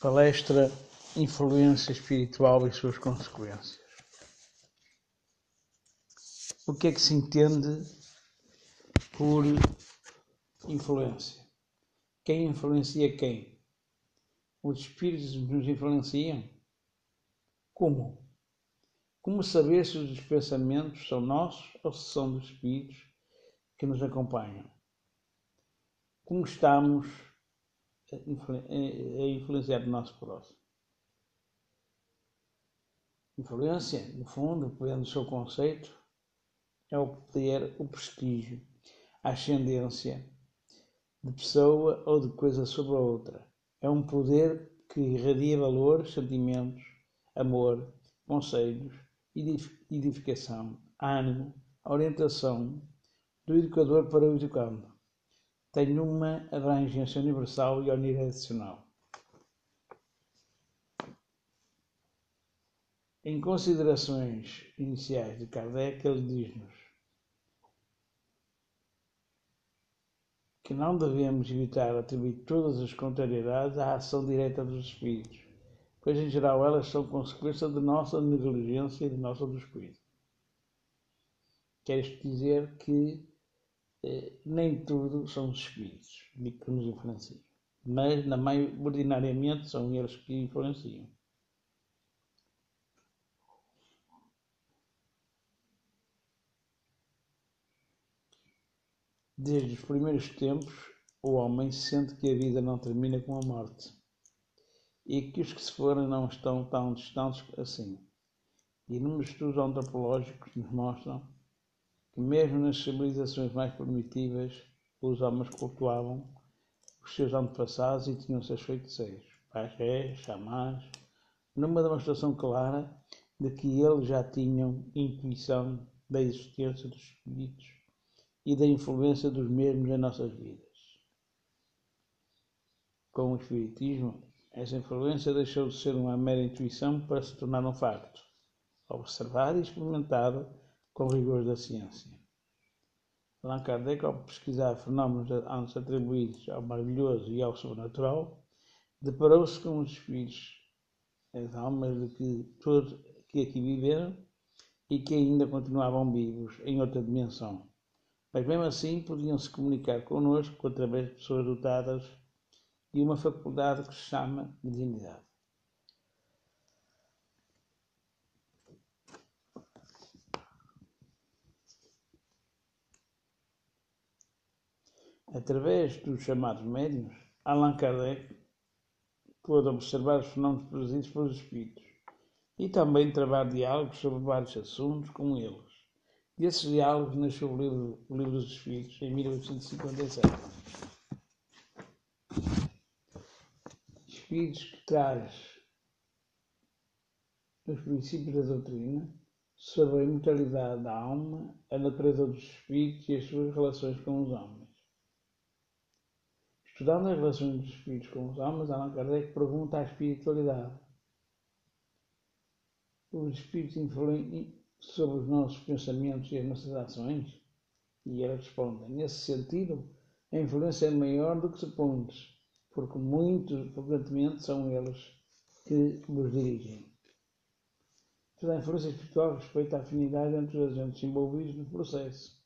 Palestra Influência Espiritual e suas consequências. O que é que se entende por influência? Quem influencia quem? Os espíritos nos influenciam? Como? Como saber se os pensamentos são nossos ou se são dos espíritos que nos acompanham? Como estamos a influenciar o nosso próximo. Influência, no fundo, pegando o seu conceito, é o poder, o prestígio, a ascendência de pessoa ou de coisa sobre a outra. É um poder que irradia valores, sentimentos, amor, conselhos, edificação, ânimo, orientação do educador para o educando tem uma abrangência universal e unidirecional. Em considerações iniciais de Kardec, ele diz-nos que não devemos evitar atribuir todas as contrariedades à ação direta dos espíritos, pois em geral elas são consequência de nossa negligência e de nossa descuido. Quer isto dizer que nem tudo são os espíritos que nos influenciam, mas na maioria, ordinariamente são eles que influenciam. Desde os primeiros tempos, o homem sente que a vida não termina com a morte e que os que se foram não estão tão distantes assim. E inúmeros estudos antropológicos nos mostram mesmo nas civilizações mais primitivas os homens cultuavam os seus antepassados e tinham seus feiticeiros, pajés, xamãs, numa demonstração clara de que eles já tinham intuição da existência dos espíritos e da influência dos mesmos em nossas vidas. Com o Espiritismo, essa influência deixou de ser uma mera intuição para se tornar um facto, observado e experimentado com rigor da ciência. Allan Kardec, ao pesquisar fenómenos antes atribuídos ao maravilhoso e ao sobrenatural, deparou-se com os espíritos, as almas de que todos que aqui viveram e que ainda continuavam vivos em outra dimensão. Mas mesmo assim podiam se comunicar conosco através de pessoas dotadas de uma faculdade que se chama mediunidade. Através dos chamados médiuns, Allan Kardec pôde observar os fenómenos produzidos pelos espíritos e também travar diálogos sobre vários assuntos com eles. Desses diálogos nasceu o livro, o livro dos Espíritos, em 1857. Espíritos que traz os princípios da doutrina sobre a imortalidade da alma, a natureza dos espíritos e as suas relações com os homens. Estudando as relações dos espíritos com os homens, Allan Kardec pergunta à espiritualidade. Os espíritos influem sobre os nossos pensamentos e as nossas ações? E ela responde: nesse sentido, a influência é maior do que supondes, porque muito frequentemente são eles que vos dirigem. Toda a influência espiritual respeita a afinidade entre os agentes envolvidos no processo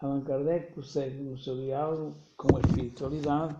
Allan Kardec prossegue no seu diálogo com a espiritualidade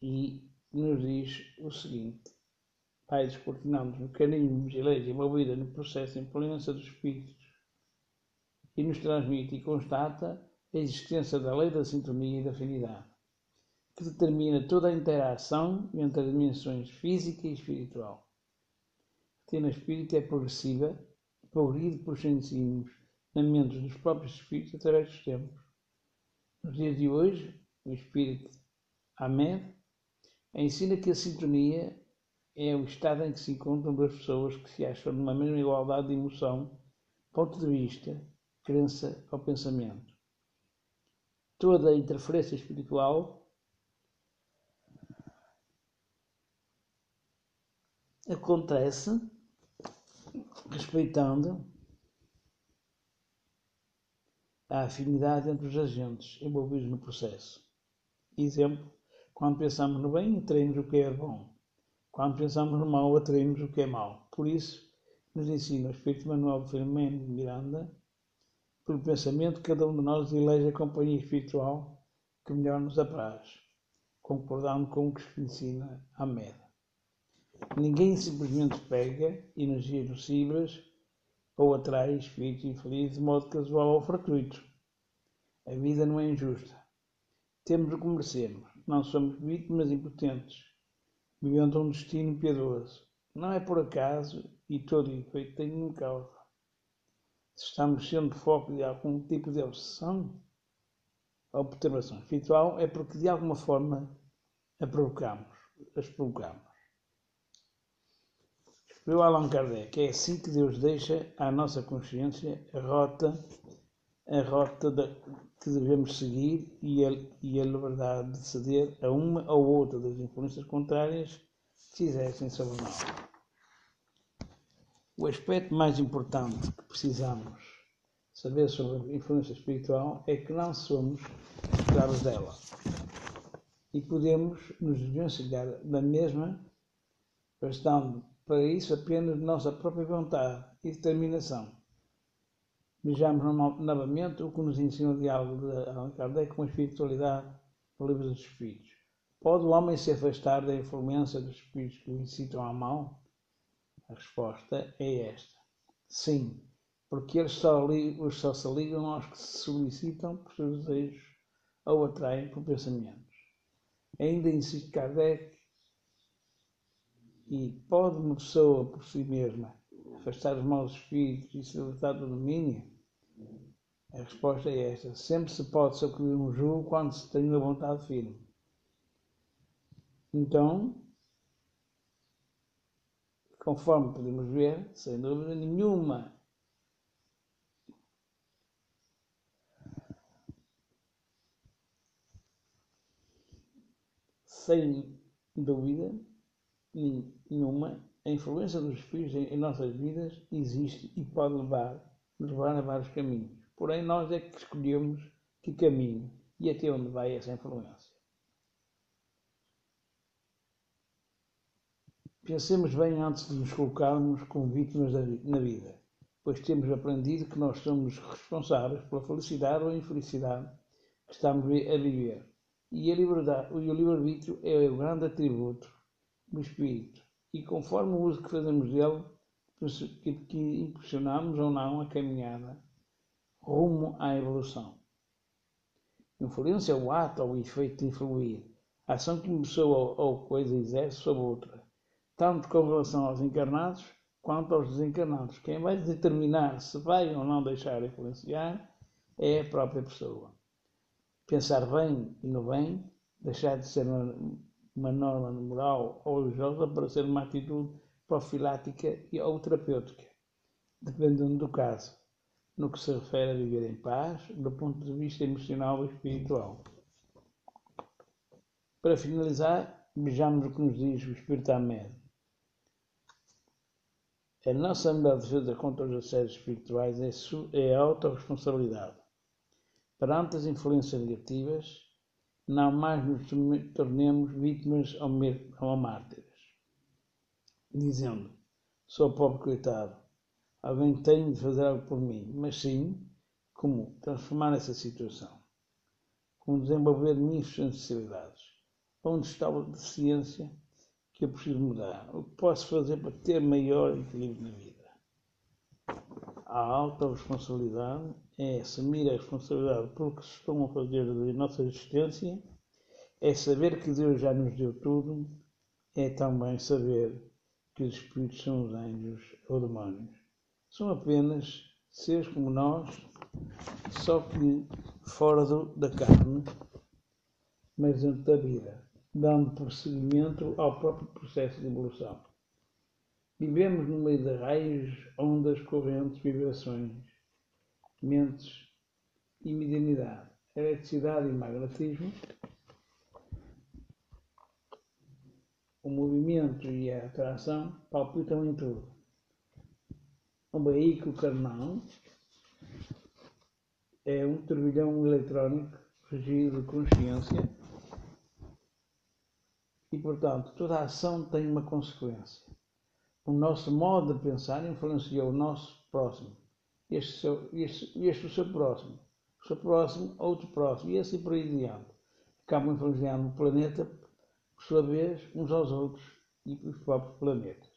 e nos diz o seguinte: vai descortinando mecanismos e leis envolvidas no processo de influência dos espíritos e nos transmite e constata a existência da lei da sintonia e da afinidade, que determina toda a interação entre as dimensões física e espiritual. A rotina espírita é progressiva progride por ensinamentos dos próprios espíritos através dos tempos. Nos dias de hoje, o espírito Ahmed ensina que a sintonia é o estado em que se encontram duas pessoas que se acham numa mesma igualdade de emoção, ponto de vista, crença ou pensamento. Toda a interferência espiritual acontece respeitando a afinidade entre os agentes envolvidos no processo. Exemplo, quando pensamos no bem, atraímos o que é bom. Quando pensamos no mal, atraímos o que é mau. Por isso, nos ensina o Espírito Manuel Filomeno de Miranda, pelo pensamento, cada um de nós elege a companhia espiritual que melhor nos apraz, concordando com o que se ensina a Med. Ninguém simplesmente pega energias nocivas ou atrai espíritos infelizes de modo casual ou fortuito. A vida não é injusta. Temos o que merecemos. Não somos vítimas impotentes, vivendo um destino piedoso. Não é por acaso e todo efeito tem uma causa. Se estamos sendo foco de algum tipo de obsessão ou perturbação espiritual, é porque de alguma forma a provocamos, as provocamos. Escreveu Allan Kardec, é assim que Deus deixa à nossa consciência a rota, a rota que devemos seguir e a, e a liberdade de ceder a uma ou outra das influências contrárias que exercem sobre nós. O aspecto mais importante que precisamos saber sobre a influência espiritual é que não somos escravos dela e podemos nos desvencilhar da mesma, bastando para isso apenas nossa própria vontade e determinação. Vejamos novamente o que nos ensina o diálogo de Allan Kardec com a espiritualidade no livro dos Espíritos. Pode o homem se afastar da influência dos espíritos que o incitam ao mal? A resposta é esta: sim, porque eles só, os só se ligam aos que se solicitam por seus desejos ou atraem por pensamentos. Ainda insiste Kardec, e pode uma pessoa por si mesma afastar os maus espíritos e se libertar do domínio? A resposta é esta: sempre se pode sacudir um jugo quando se tem uma vontade firme. Então, conforme podemos ver, sem dúvida nenhuma. Sem dúvida nenhuma, a influência dos espíritos em, nossas vidas existe e pode levar, levar a vários caminhos. Porém, nós é que escolhemos que caminho e até onde vai essa influência. Pensemos bem antes de nos colocarmos como vítimas na vida, pois temos aprendido que nós somos responsáveis pela felicidade ou infelicidade que estamos a viver. E, a liberdade, e o livre-arbítrio é o grande atributo do espírito. E conforme o uso que fazemos dele, que, impulsionamos ou não a caminhada rumo à evolução. Influência é o ato ou o efeito de influir, a ação que uma pessoa ou coisa exerce sobre outra tanto com relação aos encarnados quanto aos desencarnados. Quem vai determinar se vai ou não deixar influenciar é a própria pessoa. Pensar bem e no bem, deixar de ser uma, norma moral ou religiosa para ser uma atitude profilática ou terapêutica, dependendo do caso, no que se refere a viver em paz, do ponto de vista emocional e espiritual. Para finalizar, vejamos o que nos diz o Espírito Amédio. A nossa melhor defesa contra os assédios espirituais é, é a autorresponsabilidade. Perante as influências negativas, não mais nos tornemos vítimas ou, mártires, dizendo: sou pobre coitado, alguém tem de fazer algo por mim, mas sim como transformar essa situação, como desenvolver minhas sensibilidades, onde está a deficiência que eu preciso mudar? O que posso fazer para ter maior equilíbrio na vida? A alta responsabilidade é assumir a responsabilidade pelo que se estão a fazer da nossa existência, é saber que Deus já nos deu tudo, é também saber que os espíritos são os anjos ou demónios. São apenas seres como nós, só que fora do, da carne, mas dentro da vida dando prosseguimento ao próprio processo de evolução. Vivemos no meio de raios, ondas, correntes, vibrações, mentes e medianidade, eletricidade e magnetismo, o movimento e a atração palpitam em tudo. Um veículo carnal é um turbilhão eletrónico regido de consciência E, portanto, toda ação tem uma consequência. O nosso modo de pensar influencia o nosso próximo. Este, seu, este, este o seu próximo. O seu próximo, outro próximo. E assim por aí adiante. Acabam influenciando o planeta, por sua vez, uns aos outros e os próprios planetas.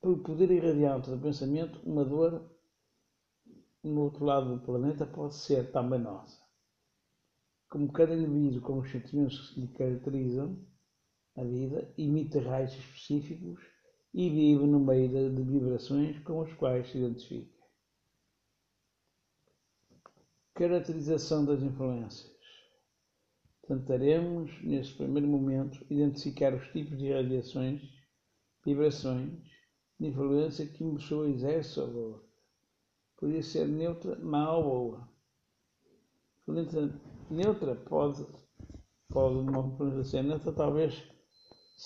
Pelo poder irradiante do pensamento, uma dor no outro lado do planeta pode ser também nossa. Como cada indivíduo com os sentimentos que lhe caracterizam a vida, emite raios específicos e vive no meio de vibrações com as quais se identifica. Caracterização das influências. Tentaremos, neste primeiro momento, identificar os tipos de radiações, vibrações, de influência que uma pessoa exerce sobre outra podia ser neutra, má ou boa. Neutra pode, pode uma ser neutra, talvez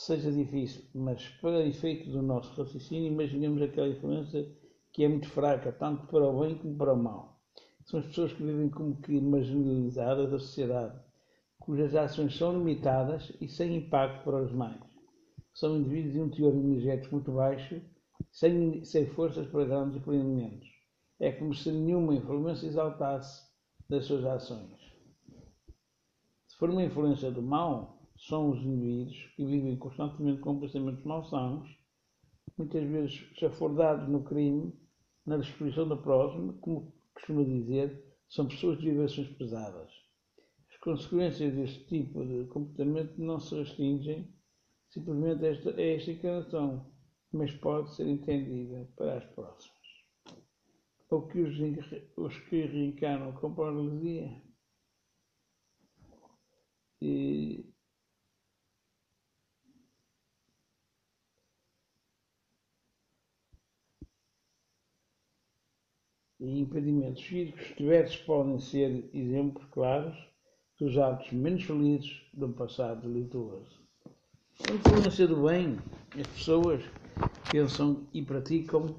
seja difícil, mas para efeito do nosso raciocínio, imaginemos aquela influência que é muito fraca, tanto para o bem como para o mal. São as pessoas que vivem como que marginalizadas da sociedade, cujas ações são limitadas e sem impacto para os demais. São indivíduos de um teor energético muito baixo, sem, sem forças para grandes empreendimentos é como se nenhuma influência exaltasse das suas ações. Se for uma influência do mal, são os indivíduos que vivem constantemente com pensamentos malsãos, muitas vezes chafordados no crime, na destruição da próxima, como costuma dizer, são pessoas de vibrações pesadas. As consequências deste tipo de comportamento não se restringem simplesmente a esta, a esta encarnação, mas pode ser entendida para as próximas ou que os, os que reencarnam com paralisia e e impedimentos físicos diversos podem ser exemplos claros dos hábitos menos felizes um passado delituoso. A influência do bem, as pessoas pensam e praticam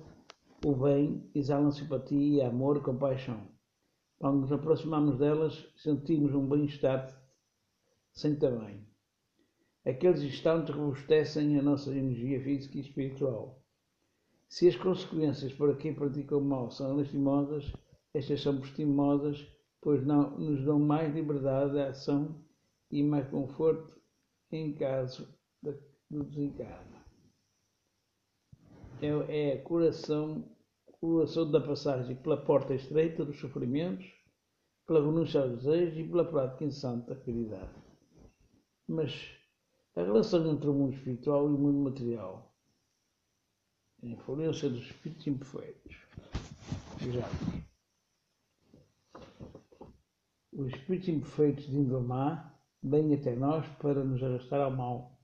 o bem exalam simpatia, amor, compaixão. Quando nos aproximamos delas, sentimos um bem-estar sem tamanho. Aqueles instantes robustecem a nossa energia física e espiritual. Se as consequências para quem pratica o mal são lastimosas, estas são postimosas, pois não, nos dão mais liberdade de ação e mais conforto em caso do desencarno é, é a curação, curação da passagem pela porta estreita dos sofrimentos, pela renúncia aos desejos e pela prática incessante da caridade. Mas a relação entre o mundo espiritual e o mundo material, a influência dos espíritos imperfeitos. Vejamos. Os espíritos imperfeitos de má vêm até nós para nos arrastar ao mal.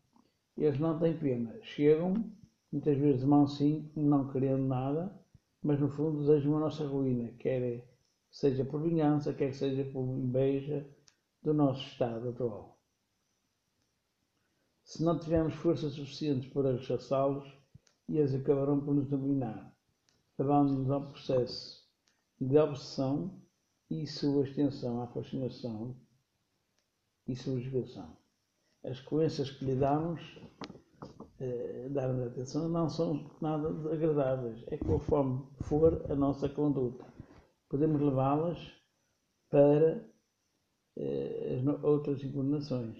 Eles não têm pena, chegam muitas vezes de mansinho, não querendo nada, mas no fundo desejam a nossa ruína, quer seja por vingança, quer seja por inveja do nosso estado atual. Se não tivermos forças suficientes para rechaçá-los, eles acabarão por nos dominar, levando-nos ao processo de obsessão e sua extensão à fascinação e subjugação. As crenças que lhe damos eh, darmos atenção não são nada agradáveis. É conforme for a nossa conduta. Podemos levá-las para eh, as outras inclinações.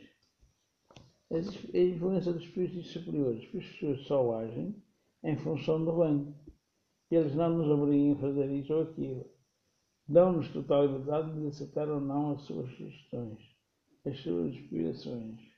A influência dos espíritos superiores. Os espíritos só agem em função do bem. Eles não nos obrigam a fazer isso ou aquilo. Dão-nos total liberdade de aceitar ou não as suas sugestões, as suas inspirações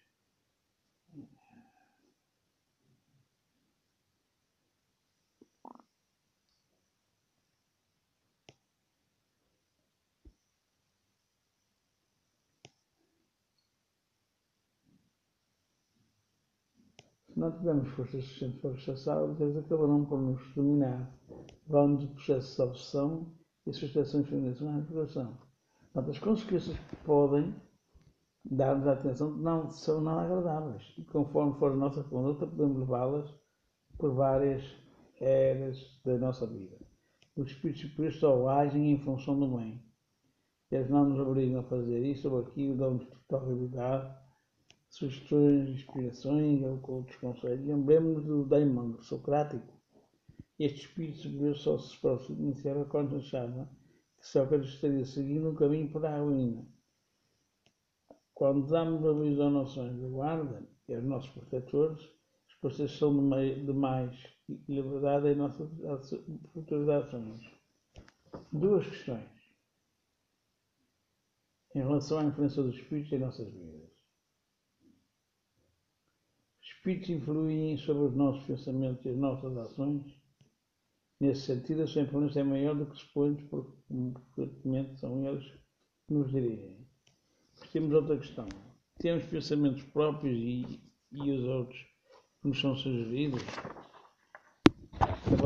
Se não tivermos forças suficientes para rechaçá-los, eles acabarão por nos dominar, levando nos processos de obsessão e frustrações femininas na reflexão. Portanto, as consequências que podem dar-nos a atenção não são nada agradáveis. E conforme for a nossa conduta, podemos levá-las por várias eras da nossa vida. Os espíritos superiores só agem em função do bem. eles não nos obrigam a fazer isso ou aquilo, dão-nos totalidade, sugestões, inspirações ou outros conselhos. Lembremos do daimon socrático. Este espírito superior só se providenciava quando achava que Sócrates estaria seguindo um caminho para a ruína. Quando damos a visão noções da guarda e aos nossos protetores, as forças são de mais e liberdade em nossas futuras ações. Duas questões em relação à influência dos espíritos em nossas vidas. Os espíritos influem sobre os nossos pensamentos e as nossas ações. Nesse sentido, a sua influência é maior do que supõemos, porque frequentemente são eles que nos dirigem. Temos outra questão. Temos pensamentos próprios e, e os outros que nos são sugeridos?